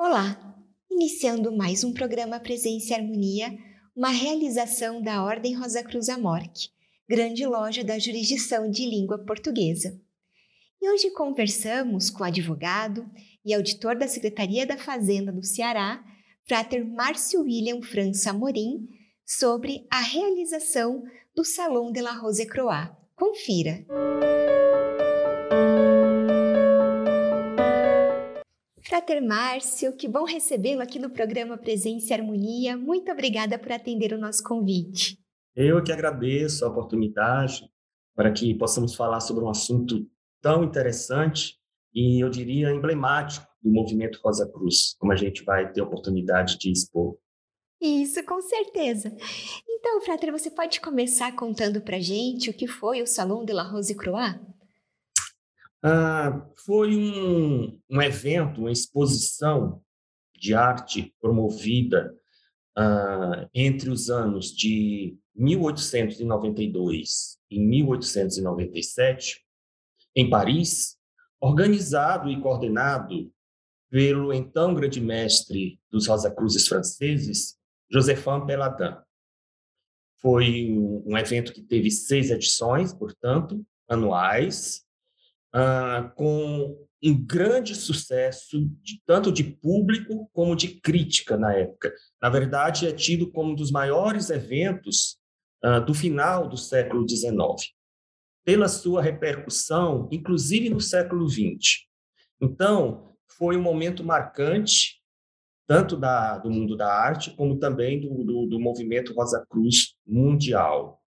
Olá! Iniciando mais um programa Presença e Harmonia, uma realização da Ordem Rosa Cruz Amorque, grande loja da jurisdição de língua portuguesa. E hoje conversamos com o advogado e auditor da Secretaria da Fazenda do Ceará, Frater Márcio William França Amorim, sobre a realização do Salão de la Rose Croix. Confira! Frater Márcio, que bom recebê-lo aqui no programa Presença e Harmonia. Muito obrigada por atender o nosso convite. Eu que agradeço a oportunidade para que possamos falar sobre um assunto tão interessante e, eu diria, emblemático do movimento Rosa Cruz, como a gente vai ter a oportunidade de expor. Isso, com certeza. Então, Frater, você pode começar contando para gente o que foi o Salão de la Rose Croix? Ah, foi um, um evento, uma exposição de arte promovida ah, entre os anos de 1892 e 1897, em Paris, organizado e coordenado pelo então grande mestre dos Rosa Cruzes franceses, Josephin Peladin. Foi um evento que teve seis edições, portanto, anuais, ah, com um grande sucesso, de, tanto de público como de crítica na época. Na verdade, é tido como um dos maiores eventos ah, do final do século XIX, pela sua repercussão, inclusive no século XX. Então, foi um momento marcante, tanto da, do mundo da arte, como também do, do, do movimento Rosa Cruz mundial.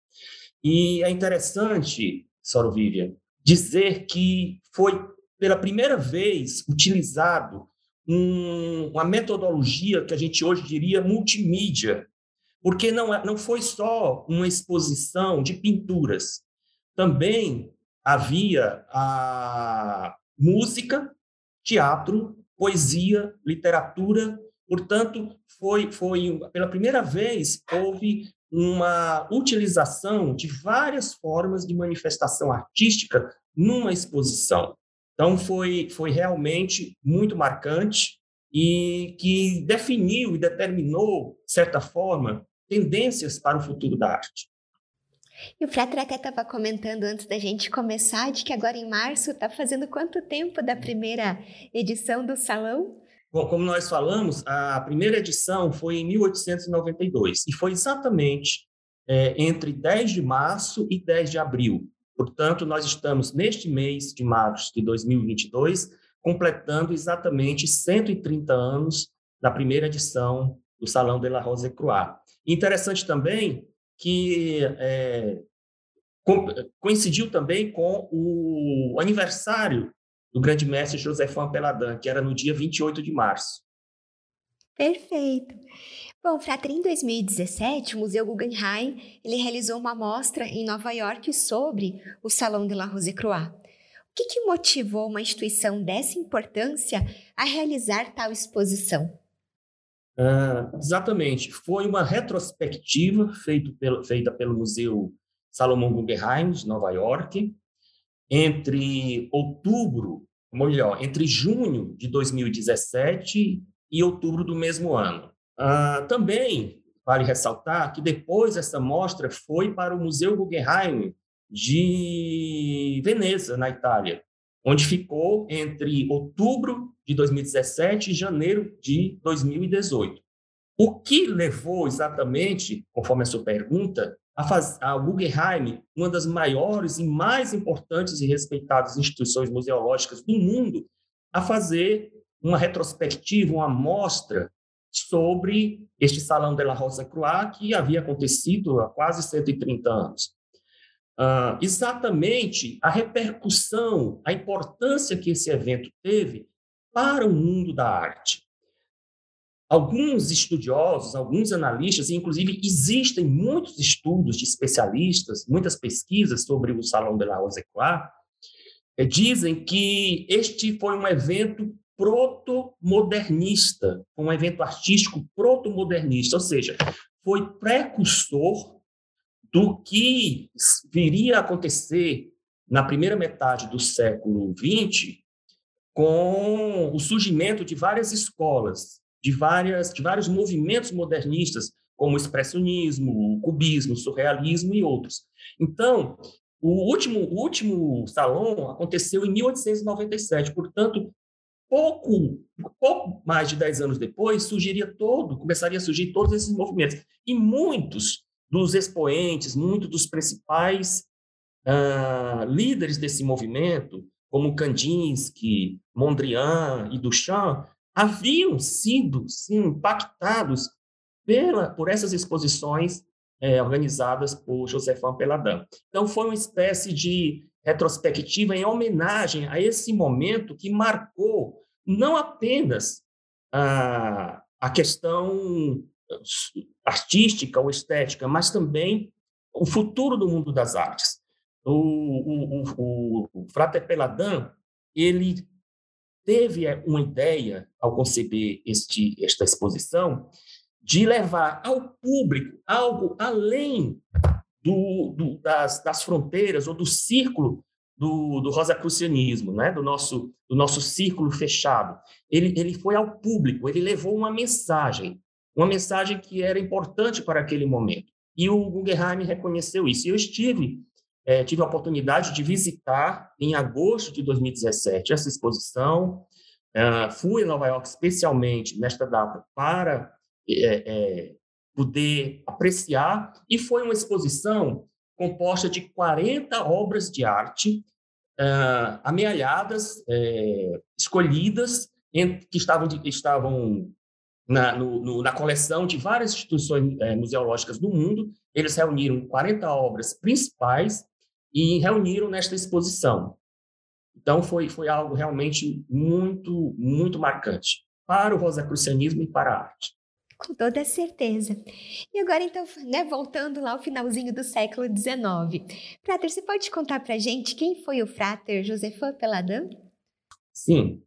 E é interessante, Soro Vivian, dizer que foi pela primeira vez utilizado um, uma metodologia que a gente hoje diria multimídia, porque não, é, não foi só uma exposição de pinturas, também havia a música, teatro, poesia, literatura, portanto, foi, foi pela primeira vez houve uma utilização de várias formas de manifestação artística numa exposição. Então, foi, foi realmente muito marcante e que definiu e determinou, de certa forma, tendências para o futuro da arte. E o Frater até estava comentando antes da gente começar de que agora em março está fazendo quanto tempo da primeira edição do salão? Bom, como nós falamos, a primeira edição foi em 1892 e foi exatamente é, entre 10 de março e 10 de abril. Portanto, nós estamos neste mês de março de 2022 completando exatamente 130 anos da primeira edição do Salão de la Rose Croix. Interessante também que é, coincidiu também com o aniversário do grande mestre Josefan Peladin, que era no dia 28 de março. Perfeito. Bom, Frater, em 2017, o Museu Guggenheim ele realizou uma mostra em Nova York sobre o Salão de la Rose Croix. O que, que motivou uma instituição dessa importância a realizar tal exposição? Uh, exatamente. Foi uma retrospectiva pelo, feita pelo Museu Salomão Guggenheim, de Nova York, entre outubro, ou melhor, entre junho de 2017 e outubro do mesmo ano. Ah, também vale ressaltar que depois essa mostra foi para o Museu Guggenheim de Veneza, na Itália, onde ficou entre outubro de 2017 e janeiro de 2018. O que levou exatamente, conforme a sua pergunta, a, faz, a Guggenheim, uma das maiores e mais importantes e respeitadas instituições museológicas do mundo, a fazer uma retrospectiva, uma amostra sobre este Salão de la Rosa Croix, que havia acontecido há quase 130 anos. Uh, exatamente a repercussão, a importância que esse evento teve para o mundo da arte. Alguns estudiosos, alguns analistas, e inclusive existem muitos estudos de especialistas, muitas pesquisas sobre o Salão de la Rose Croix, eh, dizem que este foi um evento proto-modernista, um evento artístico proto-modernista, ou seja, foi precursor do que viria a acontecer na primeira metade do século XX com o surgimento de várias escolas, de, várias, de vários movimentos modernistas, como o expressionismo, o cubismo, o surrealismo e outros. Então, o último, o último salão aconteceu em 1897, portanto, pouco, pouco mais de dez anos depois, surgiria todo, começaria a surgir todos esses movimentos. E muitos dos expoentes, muitos dos principais uh, líderes desse movimento, como Kandinsky, Mondrian e Duchamp, haviam sido sim, impactados pela, por essas exposições é, organizadas por Josefan Peladin. Então, foi uma espécie de retrospectiva em homenagem a esse momento que marcou não apenas a, a questão artística ou estética, mas também o futuro do mundo das artes. O, o, o, o Frater Peladin, ele teve uma ideia, ao conceber este, esta exposição, de levar ao público algo além do, do, das, das, fronteiras ou do círculo do, do rosacrucianismo, né? do, nosso, do nosso círculo fechado. Ele, ele foi ao público, ele levou uma mensagem, uma mensagem que era importante para aquele momento. E o Guggenheim reconheceu isso. Eu estive, é, tive a oportunidade de visitar, em agosto de 2017, essa exposição. Uh, fui a Nova York especialmente nesta data para é, é, poder apreciar, e foi uma exposição composta de 40 obras de arte uh, amealhadas, é, escolhidas, em, que estavam, de, estavam na, no, no, na, coleção de várias instituições museológicas do mundo. Eles reuniram 40 obras principais e reuniram nesta exposição. Então, foi, foi algo realmente muito, muito marcante para o rosacrucianismo e para a arte. Com toda certeza. E agora, então, né, voltando lá ao finalzinho do século XIX. Frater, você pode contar para gente quem foi o Frater Joseph Peladin? Sim.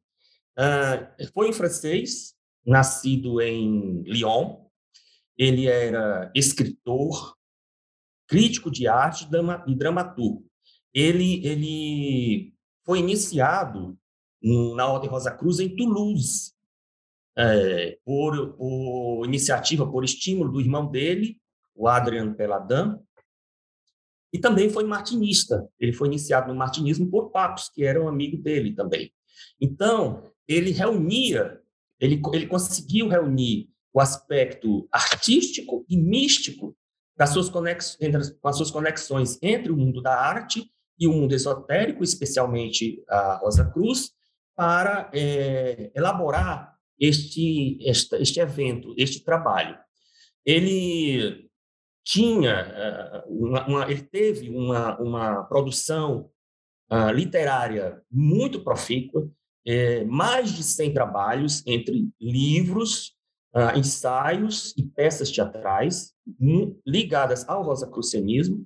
Uh, foi um francês, nascido em Lyon. Ele era escritor, crítico de arte e dramaturgo. Ele, ele foi iniciado na Ordem Rosa Cruz em Toulouse, é, por, por, iniciativa, por estímulo do irmão dele, o Adrian Peladin, e também foi martinista. Ele foi iniciado no martinismo por Papos, que era um amigo dele também. Então, ele reunia, ele, ele conseguiu reunir o aspecto artístico e místico das suas entre, com as suas conexões entre o mundo da arte e o mundo esotérico, especialmente a Rosa Cruz, para é, elaborar este, este, este evento, este trabalho. Ele tinha eh, uma, uma, ele teve uma, uma produção uh, literária muito profícua, é, mais de 100 trabalhos entre livros, uh, ensaios e peças teatrais ligadas ao rosacrucianismo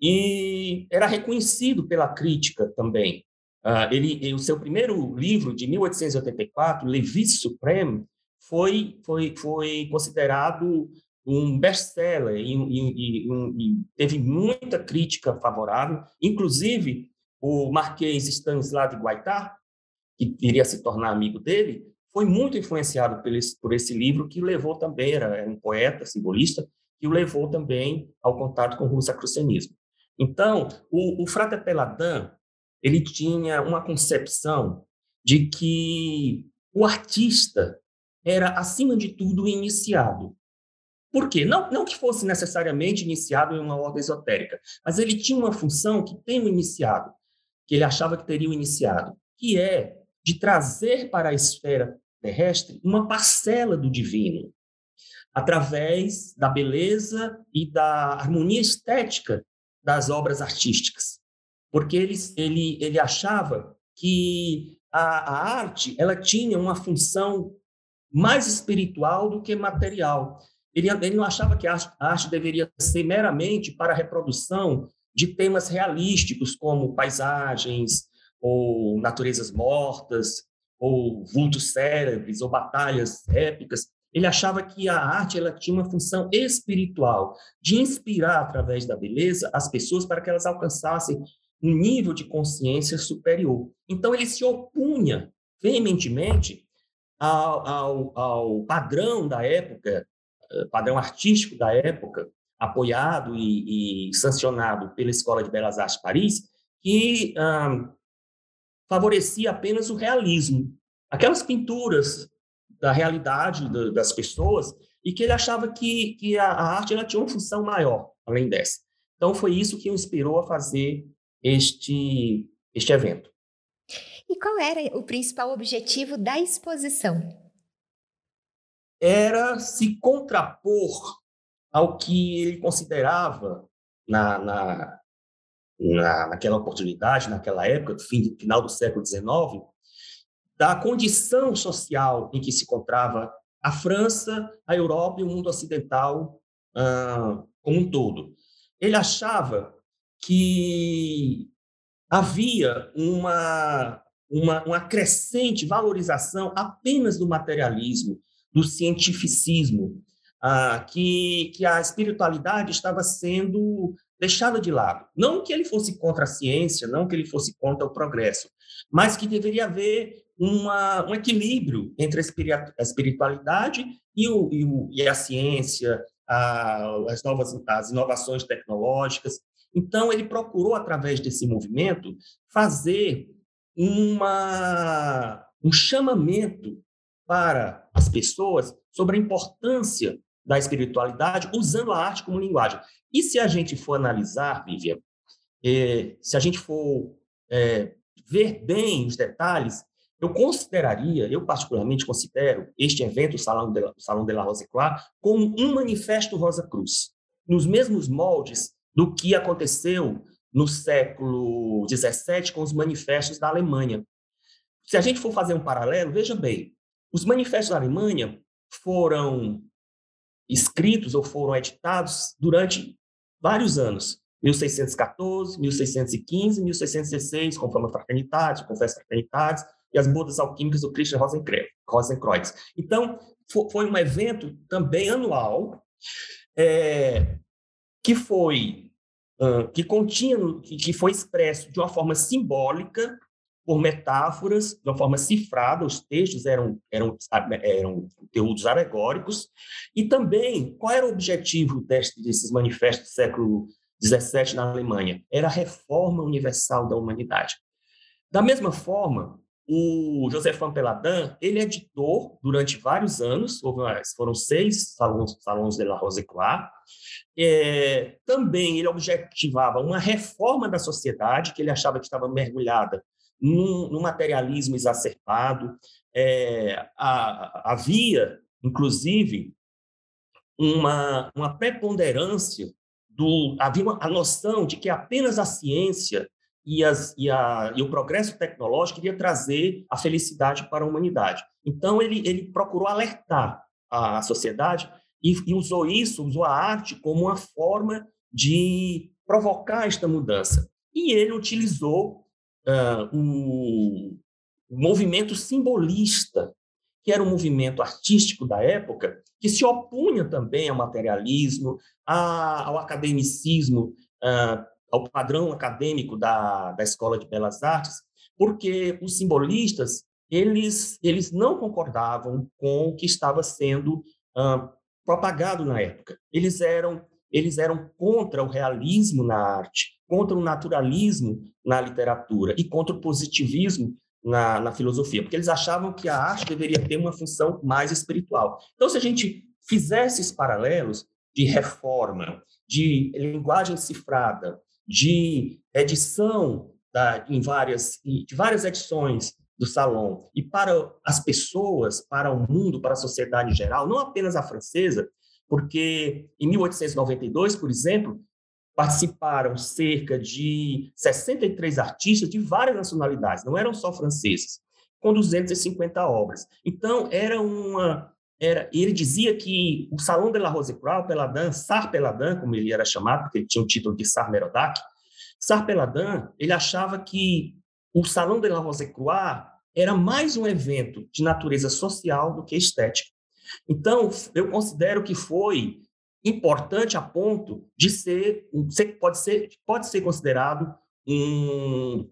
e era reconhecido pela crítica também Uh, ele, o seu primeiro livro, de 1884, Levis Supreme, foi, foi, foi considerado um best-seller e, e, e, e, teve muita crítica favorável, inclusive o Marquês Stanislas de Guaitá, que iria se tornar amigo dele, foi muito influenciado por esse, por esse livro, que levou também, era um poeta, simbolista, que o levou também ao contato com o russacrucianismo. Então, o, o Frate Peladin, ele tinha uma concepção de que o artista era, acima de tudo, iniciado. Por quê? Não, não que fosse necessariamente iniciado em uma ordem esotérica, mas ele tinha uma função que tem um iniciado, que ele achava que teria um iniciado, que é de trazer para a esfera terrestre uma parcela do divino, através da beleza e da harmonia estética das obras artísticas porque ele, ele, ele achava que a, a arte ela tinha uma função mais espiritual do que material. Ele, ele não achava que a arte, a arte deveria ser meramente para a reprodução de temas realísticos, como paisagens, ou naturezas mortas, ou vultos célebres, ou batalhas épicas. Ele achava que a arte ela tinha uma função espiritual, de inspirar através da beleza as pessoas para que elas alcançassem um nível de consciência superior. Então, ele se opunha veementemente ao, ao, ao padrão da época, eh, padrão artístico da época, apoiado e, e, sancionado pela Escola de Belas Artes de Paris, que favorecia apenas o realismo, aquelas pinturas da realidade das pessoas, e que ele achava que, que a, a arte ela tinha uma função maior além dessa. Então, foi isso que o inspirou a fazer este, este evento. E qual era o principal objetivo da exposição? Era se contrapor ao que ele considerava, na, na, na, naquela oportunidade, naquela época, fim, final do século XIX, da condição social em que se encontrava a França, a Europa e o mundo ocidental ah, como um todo. Ele achava que havia uma, uma, uma crescente valorização apenas do materialismo, do cientificismo, ah, que, que a espiritualidade estava sendo deixada de lado. Não que ele fosse contra a ciência, não que ele fosse contra o progresso, mas que deveria haver uma, um equilíbrio entre a espiritualidade e, o, e, o, e a ciência, a, as, novas, as inovações tecnológicas. Então, ele procurou, através desse movimento, fazer uma, um chamamento para as pessoas sobre a importância da espiritualidade usando a arte como linguagem. E se a gente for analisar, Vivian, eh, se a gente for eh, ver bem os detalhes, eu consideraria, eu particularmente considero este evento, o Salão de, Salão de la Rosa Clara, como um manifesto Rosa Cruz, nos mesmos moldes do que aconteceu no século XVII com os manifestos da Alemanha. Se a gente for fazer um paralelo, veja bem, os manifestos da Alemanha foram escritos ou foram editados durante vários anos. 1614, 1615, 1616, conforme a fraternidade, confesso fraternidades, e as bodas alquímicas do Christian Rosenkreuz. Então, foi um evento também anual é, que foi que continha, que foi expresso de uma forma simbólica por metáforas, de uma forma cifrada, os textos eram, eram, eram conteúdos alegóricos, e também, qual era o objetivo deste, desses manifestos do século XVII na Alemanha? Era a reforma universal da humanidade. Da mesma forma, o Joseph Peladan, ele editou durante vários anos, foram seis salões, salões de la Rose é, também ele objetivava uma reforma da sociedade, que ele achava que estava mergulhada num, num materialismo exacerbado. É, a, havia, inclusive, uma, uma preponderância do. Havia uma, a noção de que apenas a ciência e, as, e, a, e, o progresso tecnológico iria trazer a felicidade para a humanidade. Então, ele, ele procurou alertar a, sociedade e, e, usou isso, usou a arte como uma forma de provocar esta mudança. E ele utilizou uh, o, o movimento simbolista, que era um movimento artístico da época, que se opunha também ao materialismo, a, ao academicismo, uh, ao padrão acadêmico da, da Escola de Belas Artes, porque os simbolistas eles, eles não concordavam com o que estava sendo uh, propagado na época. Eles eram, eles eram contra o realismo na arte, contra o naturalismo na literatura e contra o positivismo na, na filosofia, porque eles achavam que a arte deveria ter uma função mais espiritual. Então, se a gente fizesse esses paralelos de reforma, de linguagem cifrada, de edição da, em várias, de várias edições do salão e para as pessoas, para o mundo, para a sociedade em geral, não apenas a francesa, porque em 1892, por exemplo, participaram cerca de 63 artistas de várias nacionalidades, não eram só franceses, com 250 obras. Então, era uma. Era, ele dizia que o Salão de la Rose-Croix, Peladan, Sar Peladan, como ele era chamado, porque ele tinha o título de Sar Merodach, Sar Peladan, ele achava que o Salão de la Rose-Croix era mais um evento de natureza social do que estética. Então, eu considero que foi importante a ponto de ser, pode ser, pode ser considerado um,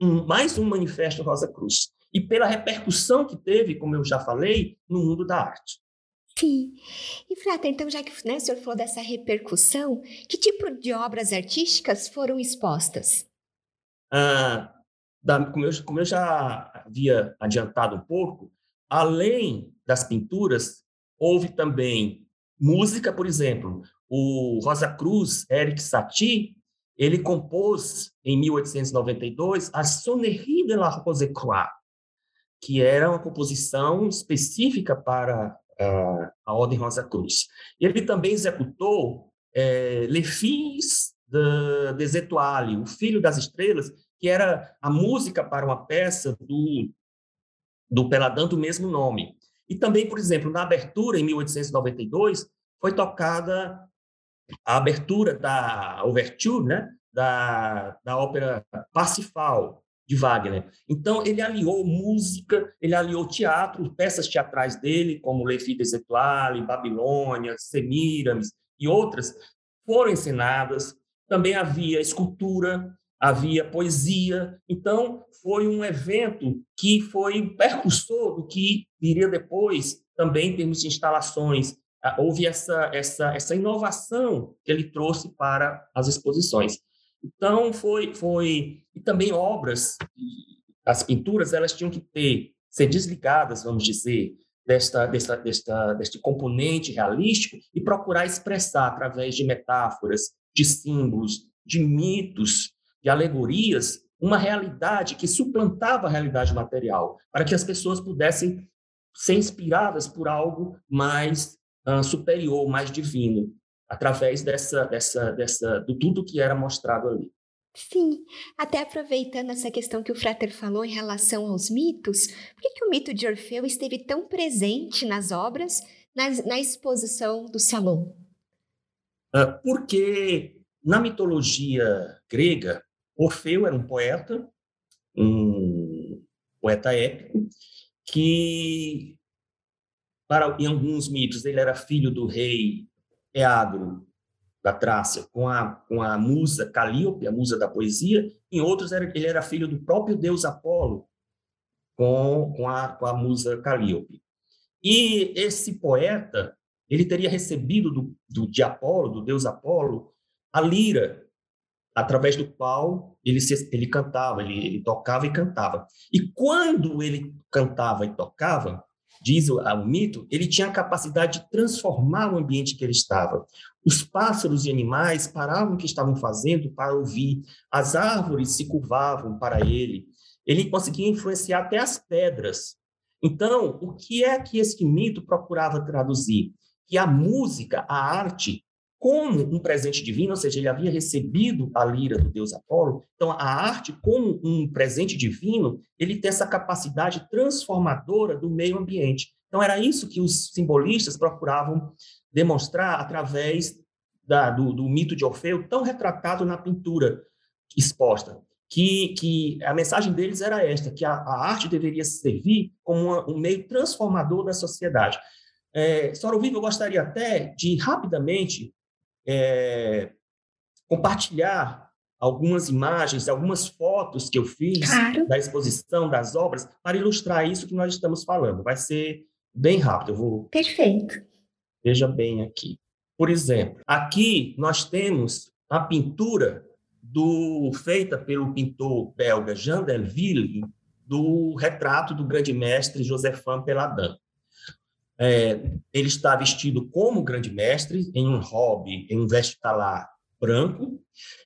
um, mais um manifesto Rosa Cruz. E pela repercussão que teve, como eu já falei, no mundo da arte. Sim. E, Frater, então, já que né, o senhor falou dessa repercussão, que tipo de obras artísticas foram expostas? Ah, da, como, eu, como eu já havia adiantado um pouco, além das pinturas, houve também música, por exemplo. O Rosa Cruz, Eric Satie, ele compôs em 1892 a Sonnerie de la Rose Croix, que era uma composição específica para uh, a Ordem Rosa Cruz. Ele também executou é, Les Fils de, des Étoiles, o Filho das Estrelas, que era a música para uma peça do, do Peladão do mesmo nome. E também, por exemplo, na abertura, em 1892, foi tocada a abertura da Ouverture, né, da, da ópera Parsifal, de Wagner. Então, ele aliou música, ele aliou teatro, peças teatrais dele, como Le Filles des Babilônia, Semiramis e outras, foram encenadas. Também havia escultura, havia poesia. Então, foi um evento que foi percussor do que viria depois, também em termos de instalações. Ah, houve essa, essa, essa inovação que ele trouxe para as exposições. Então, foi. foi e também obras, as pinturas, elas tinham que ter, ser desligadas, vamos dizer, desta, desta, desta, deste componente realístico e procurar expressar através de metáforas, de símbolos, de mitos, de alegorias, uma realidade que suplantava a realidade material, para que as pessoas pudessem ser inspiradas por algo mais uh, superior, mais divino, através dessa, dessa, dessa, do tudo que era mostrado ali. Sim, até aproveitando essa questão que o Frater falou em relação aos mitos, por que, que o mito de Orfeu esteve tão presente nas obras, na, na exposição do salão? Uh, porque na mitologia grega, Orfeu era um poeta, um poeta épico, que, para, em alguns mitos, ele era filho do rei Eagro da Trácia, com a, com a musa Calíope, a musa da poesia, em outros era, ele era filho do próprio deus Apolo, com, com, a, com a musa Calíope. E esse poeta, ele teria recebido do, do, de Apolo, do deus Apolo, a lira, através do qual ele, se, ele cantava, ele, ele tocava e cantava. E quando ele cantava e tocava, diz o, o, mito, ele tinha a capacidade de transformar o ambiente que ele estava. Os pássaros e animais paravam o que estavam fazendo para ouvir, as árvores se curvavam para ele, ele conseguia influenciar até as pedras. Então, o que é que esse mito procurava traduzir? Que a música, a arte, como um presente divino, ou seja, ele havia recebido a lira do deus Apolo. Então, a arte, como um presente divino, ele tem essa capacidade transformadora do meio ambiente. Então, era isso que os simbolistas procuravam demonstrar através da, do, do, mito de Orfeu, tão retratado na pintura exposta. Que, que a mensagem deles era esta, que a, a arte deveria servir como uma, um meio transformador da sociedade. É, Sora Viva, eu gostaria até de rapidamente é, compartilhar algumas imagens, algumas fotos que eu fiz claro. da exposição das obras para ilustrar isso que nós estamos falando. Vai ser bem rápido. Eu vou. Perfeito. Veja bem aqui. Por exemplo, aqui nós temos a pintura do feita pelo pintor belga Jean Delville do retrato do grande mestre Josephin Peladin. É, ele está vestido como grande mestre, em um hobby, em um vestibular branco.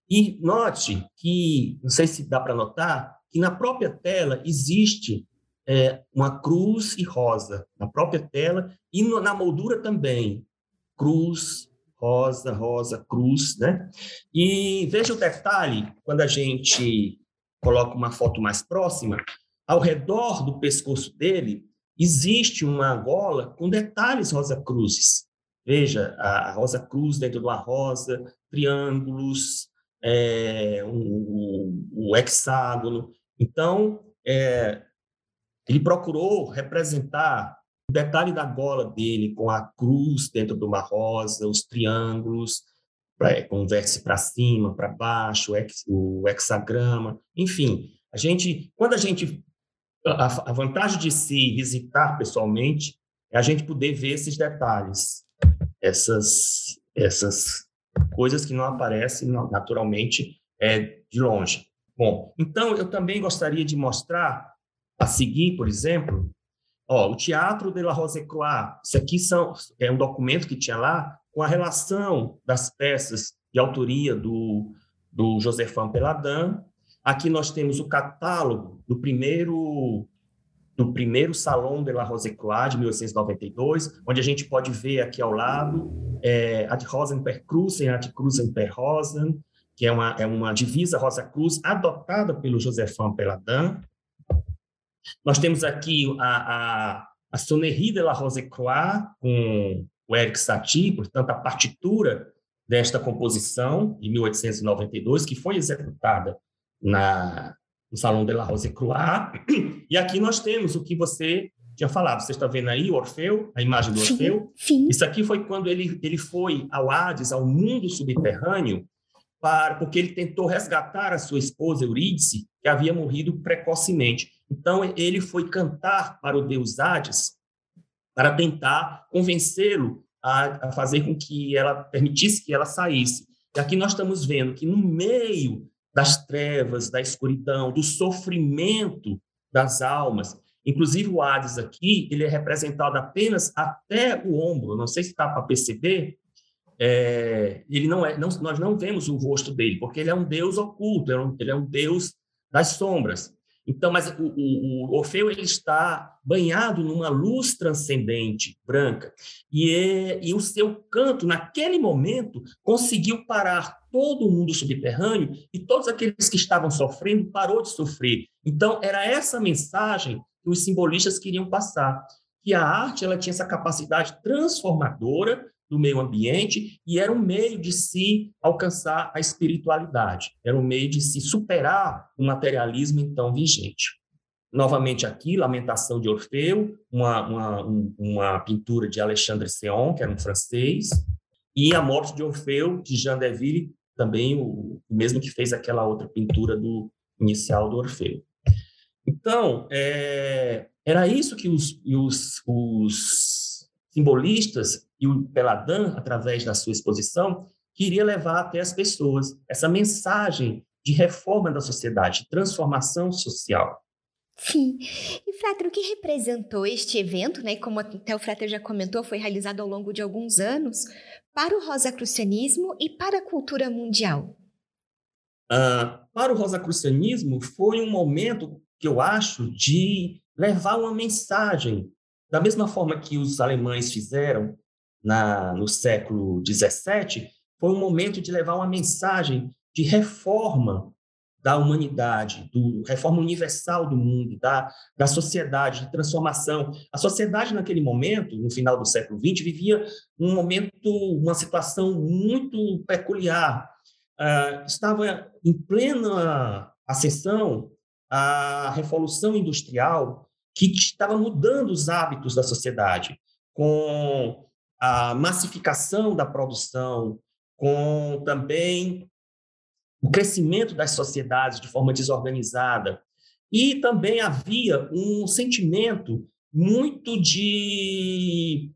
E note que, não sei se dá para notar, que na própria tela existe é, uma cruz e rosa, na própria tela, e no, na moldura também, cruz, rosa, rosa, cruz, né? E veja o detalhe, quando a gente coloca uma foto mais próxima, ao redor do pescoço dele existe uma gola com detalhes rosa cruzes. Veja, a rosa cruz dentro de uma rosa, triângulos, é, um, um, hexágono. Então, é, ele procurou representar o detalhe da gola dele com a cruz dentro de uma rosa, os triângulos, pra, com o vértice para cima, para baixo, o, hex, o hexagrama, enfim. A gente, quando a gente a, a vantagem de se visitar pessoalmente é a gente poder ver esses detalhes, essas, essas coisas que não aparecem naturalmente é, de longe. Bom, então eu também gostaria de mostrar, a seguir, por exemplo, ó, o Teatro de la Rose-Croix. Isso aqui são, é um documento que tinha lá com a relação das peças de autoria do, do Josefan Peladin. Aqui nós temos o catálogo do primeiro do primeiro Salão de la Rose-Croix de 1892, onde a gente pode ver aqui ao lado é, Ad Rosen per Cruzen, Ad Cruzen per Rosen, que é uma, é uma divisa Rosa Cruz adotada pelo Josefan Peladin. Nós temos aqui a, a, a Sonnerie de la Rose-Croix, com o Eric Satie, portanto, a partitura desta composição, de 1892, que foi executada na, no Salão de la Rose-Croix. E aqui nós temos o que você tinha falado. Você está vendo aí o Orfeu, a imagem do Orfeu? Sim, sim. Isso aqui foi quando ele, ele foi ao Hades, ao mundo subterrâneo, para, porque ele tentou resgatar a sua esposa Eurídice, que havia morrido precocemente. Então, ele foi cantar para o deus Hades para tentar convencê-lo a, a fazer com que ela permitisse que ela saísse. E aqui nós estamos vendo que no meio das trevas, da escuridão, do sofrimento das almas, inclusive o Hades aqui, ele é representado apenas até o ombro, não sei se está para perceber, é, ele não é, não, nós não vemos o rosto dele, porque ele é um deus oculto, ele é um, ele é um deus das sombras. Então, mas o, o, o, Orfeu ele está banhado numa luz transcendente, branca, e, é, e o seu canto, naquele momento, conseguiu parar todo o mundo subterrâneo e todos aqueles que estavam sofrendo parou de sofrer. Então, era essa mensagem que os simbolistas queriam passar, que a arte ela tinha essa capacidade transformadora do meio ambiente e era um meio de se alcançar a espiritualidade, era um meio de se superar o materialismo então vigente. Novamente aqui, Lamentação de Orfeu, uma, uma, uma pintura de Alexandre Seon, que era um francês, e A Morte de Orfeu, de Jean Deville, também o, mesmo que fez aquela outra pintura do inicial do Orfeu. Então, é, era isso que os, os, os simbolistas e o Peladin, através da sua exposição, queria levar até as pessoas essa mensagem de reforma da sociedade, de transformação social. Sim. E, Frater, o que representou este evento, né, como até o Frater já comentou, foi realizado ao longo de alguns anos, para o rosacrucianismo e para a cultura mundial? Uh, para o rosacrucianismo, foi um momento que eu acho de levar uma mensagem, da mesma forma que os alemães fizeram na, no século XVII, foi um momento de levar uma mensagem de reforma da humanidade, do reforma universal do mundo, da, da sociedade, de transformação. A sociedade naquele momento, no final do século XX, vivia um momento, uma situação muito peculiar. Uh, estava em plena ascensão a revolução industrial que estava mudando os hábitos da sociedade, com a massificação da produção, com também o crescimento das sociedades de forma desorganizada. E também havia um sentimento muito de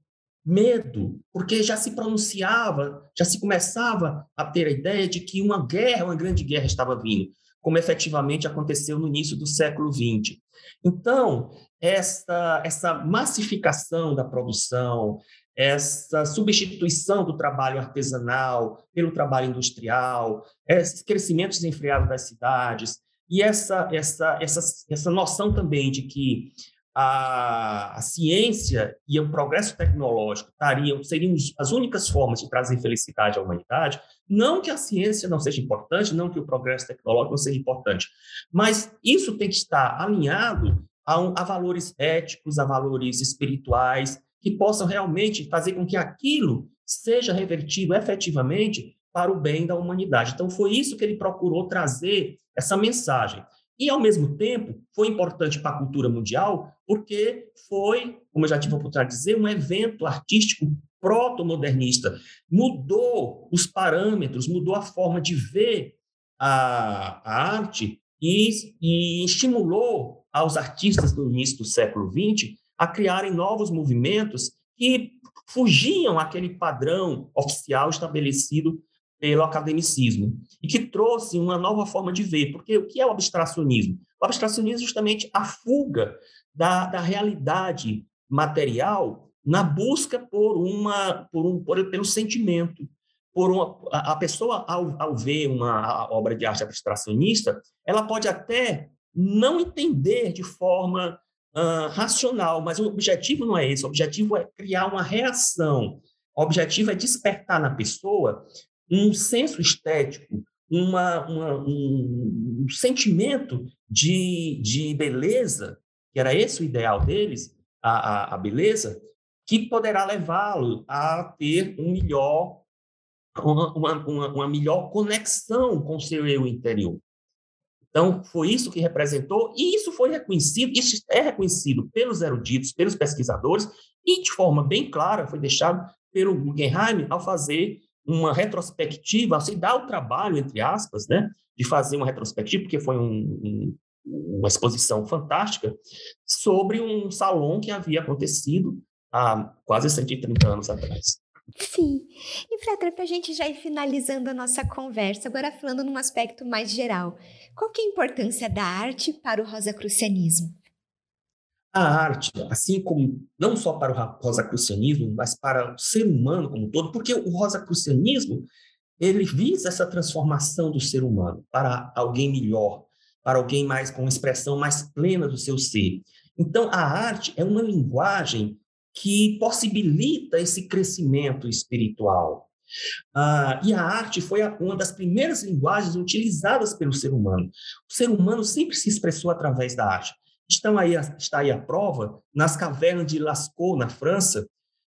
medo, porque já se pronunciava, já se começava a ter a ideia de que uma guerra, uma grande guerra estava vindo, como efetivamente aconteceu no início do século XX. Então, essa, essa massificação da produção, essa substituição do trabalho artesanal pelo trabalho industrial, esse crescimento desenfreado das cidades e essa essa essa essa noção também de que a, a ciência e o progresso tecnológico estariam, seriam as únicas formas de trazer felicidade à humanidade. Não que a ciência não seja importante, não que o progresso tecnológico não seja importante, mas isso tem que estar alinhado a, a valores éticos, a valores espirituais, que possam realmente fazer com que aquilo seja revertido efetivamente para o bem da humanidade. Então, foi isso que ele procurou trazer, essa mensagem. E, ao mesmo tempo, foi importante para a cultura mundial, porque foi, como eu já tive a oportunidade de dizer, um evento artístico proto-modernista. Mudou os parâmetros, mudou a forma de ver a, a arte e, e estimulou aos artistas do início do século XX a criarem novos movimentos que fugiam aquele padrão oficial estabelecido pelo academicismo e que trouxe uma nova forma de ver. Porque o que é o abstracionismo? O abstracionismo é justamente a fuga da, da realidade material na busca por uma por um por, pelo sentimento por uma, a, a pessoa ao, ao ver uma obra de arte abstracionista ela pode até não entender de forma uh, racional mas o objetivo não é esse o objetivo é criar uma reação o objetivo é despertar na pessoa um senso estético uma, uma um, um sentimento de, de beleza que era esse o ideal deles a, a, a beleza que poderá levá-lo a ter um melhor, uma, uma, uma melhor conexão com o seu eu interior. Então, foi isso que representou, e isso foi reconhecido, isso é reconhecido pelos eruditos, pelos pesquisadores, e de forma bem clara foi deixado pelo Guggenheim ao fazer uma retrospectiva, ao se dar o trabalho, entre aspas, né, de fazer uma retrospectiva, porque foi um, um, uma exposição fantástica, sobre um salão que havia acontecido há quase 130 anos atrás. Sim. E, Frater, para a gente já ir finalizando a nossa conversa, agora falando num aspecto mais geral, qual que é a importância da arte para o rosacrucianismo? A arte, assim como não só para o rosacrucianismo, mas para o ser humano como um todo, porque o rosacrucianismo ele visa essa transformação do ser humano para alguém melhor, para alguém mais com expressão mais plena do seu ser. Então, a arte é uma linguagem que possibilita esse crescimento espiritual. Ah, e a arte foi uma das primeiras linguagens utilizadas pelo ser humano. O ser humano sempre se expressou através da arte. Estão aí, está aí a prova nas cavernas de Lascaux, na França,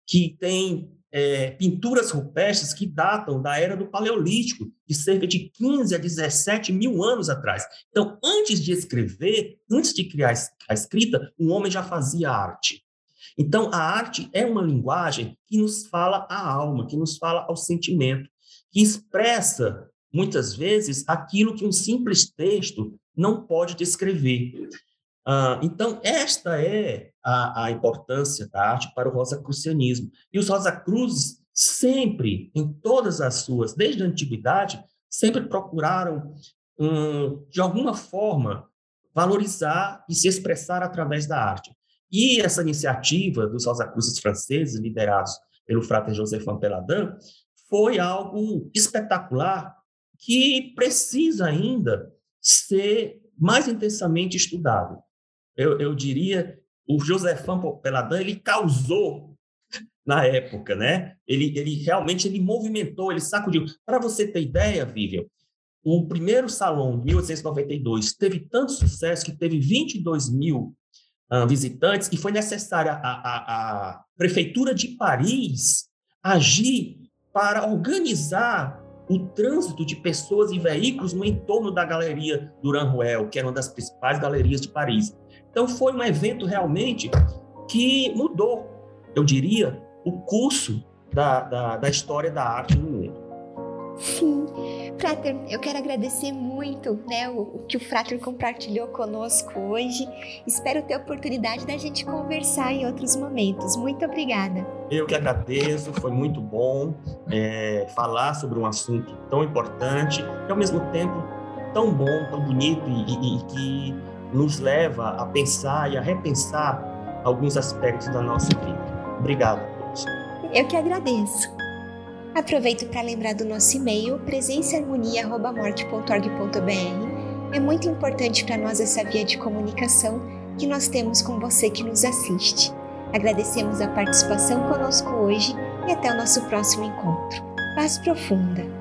que tem é, pinturas rupestres que datam da era do Paleolítico, de cerca de 15 a 17 mil anos atrás. Então, antes de escrever, antes de criar a escrita, o homem já fazia arte. Então, a arte é uma linguagem que nos fala à alma, que nos fala ao sentimento, que expressa, muitas vezes, aquilo que um simples texto não pode descrever. Uh, então, esta é a, a, importância da arte para o rosacrucianismo. E os Rosacruzes sempre, em todas as suas, desde a antiguidade, sempre procuraram, um, de alguma forma, valorizar e se expressar através da arte. E essa iniciativa dos Rosacruzes franceses, liderados pelo frater José Peladan, foi algo espetacular que precisa ainda ser mais intensamente estudado eu, eu diria, o Josefan Peladan, ele causou na época, né? Ele, ele realmente ele movimentou, ele sacudiu. Para você ter ideia, Vivian, o primeiro salão, 1892, teve tanto sucesso que teve 22 mil uh, visitantes e foi necessária a, a, a prefeitura de Paris agir para organizar o trânsito de pessoas e veículos no entorno da Galeria Durand Ruel, que era uma das principais galerias de Paris. Então, foi um evento realmente que mudou, eu diria, o curso da, da, da história da arte no mundo. Sim. Frater, eu quero agradecer muito né, o, o, que o Frater compartilhou conosco hoje. Espero ter a oportunidade da gente conversar em outros momentos. Muito obrigada. Eu que agradeço, foi muito bom é, falar sobre um assunto tão importante e, ao mesmo tempo, tão bom, tão bonito e, e, e que nos leva a pensar e a repensar alguns aspectos da nossa vida. Obrigado. Eu que agradeço. Aproveito para lembrar do nosso e-mail presençaharmonia.morte.org.br. É muito importante para nós essa via de comunicação que nós temos com você que nos assiste. Agradecemos a participação conosco hoje e até o nosso próximo encontro. Paz profunda.